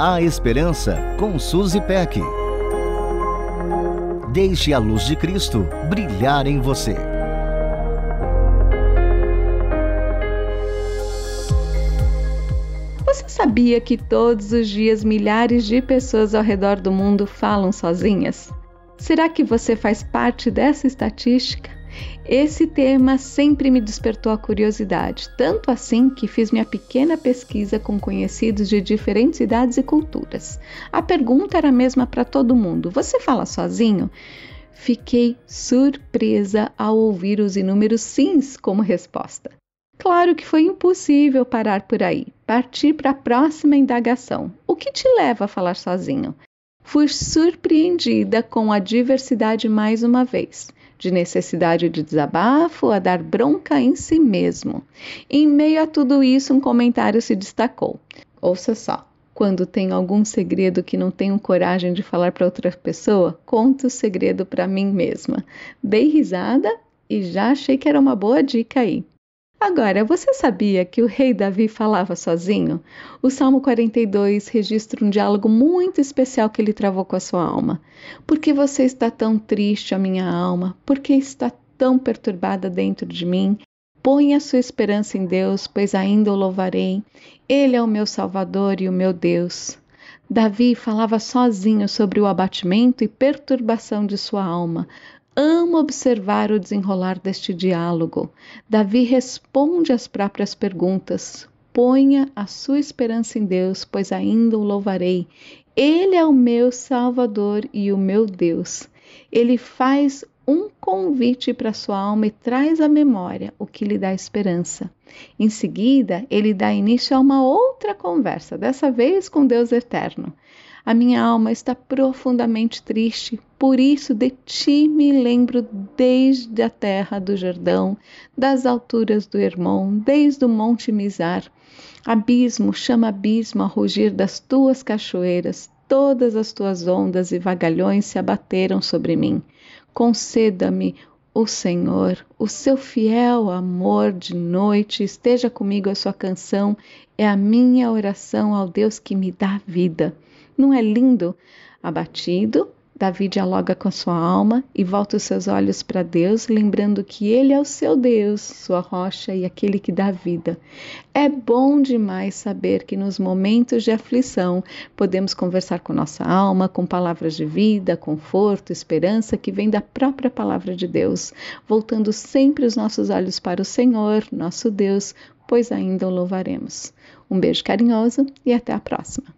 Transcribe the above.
A Esperança com Suzy Peck. Deixe a luz de Cristo brilhar em você. Você sabia que todos os dias milhares de pessoas ao redor do mundo falam sozinhas? Será que você faz parte dessa estatística? Esse tema sempre me despertou a curiosidade, tanto assim que fiz minha pequena pesquisa com conhecidos de diferentes idades e culturas. A pergunta era a mesma para todo mundo: você fala sozinho? Fiquei surpresa ao ouvir os inúmeros sims como resposta. Claro que foi impossível parar por aí. Partir para a próxima indagação. O que te leva a falar sozinho? Fui surpreendida com a diversidade mais uma vez de necessidade de desabafo a dar bronca em si mesmo. Em meio a tudo isso, um comentário se destacou. Ouça só. Quando tem algum segredo que não tenho coragem de falar para outra pessoa, conto o segredo para mim mesma. Dei risada e já achei que era uma boa dica aí. Agora, você sabia que o rei Davi falava sozinho? O Salmo 42 registra um diálogo muito especial que ele travou com a sua alma. Por que você está tão triste, a minha alma? Por que está tão perturbada dentro de mim? Põe a sua esperança em Deus, pois ainda o louvarei. Ele é o meu Salvador e o meu Deus. Davi falava sozinho sobre o abatimento e perturbação de sua alma, Amo observar o desenrolar deste diálogo. Davi responde às próprias perguntas. Ponha a sua esperança em Deus, pois ainda o louvarei. Ele é o meu Salvador e o meu Deus. Ele faz um convite para sua alma e traz à memória o que lhe dá esperança. Em seguida, ele dá início a uma outra conversa, dessa vez com Deus eterno. A minha alma está profundamente triste, por isso de ti me lembro desde a terra do Jordão, das alturas do Hermon, desde o monte Mizar. Abismo chama abismo a rugir das tuas cachoeiras, todas as tuas ondas e vagalhões se abateram sobre mim. Conceda-me o Senhor, o seu fiel amor de noite, esteja comigo a sua canção, é a minha oração ao Deus que me dá vida. Não é lindo? Abatido, Davi dialoga com sua alma e volta os seus olhos para Deus, lembrando que Ele é o seu Deus, sua rocha e aquele que dá vida. É bom demais saber que nos momentos de aflição podemos conversar com nossa alma, com palavras de vida, conforto, esperança que vem da própria palavra de Deus, voltando sempre os nossos olhos para o Senhor, nosso Deus, pois ainda o louvaremos. Um beijo carinhoso e até a próxima.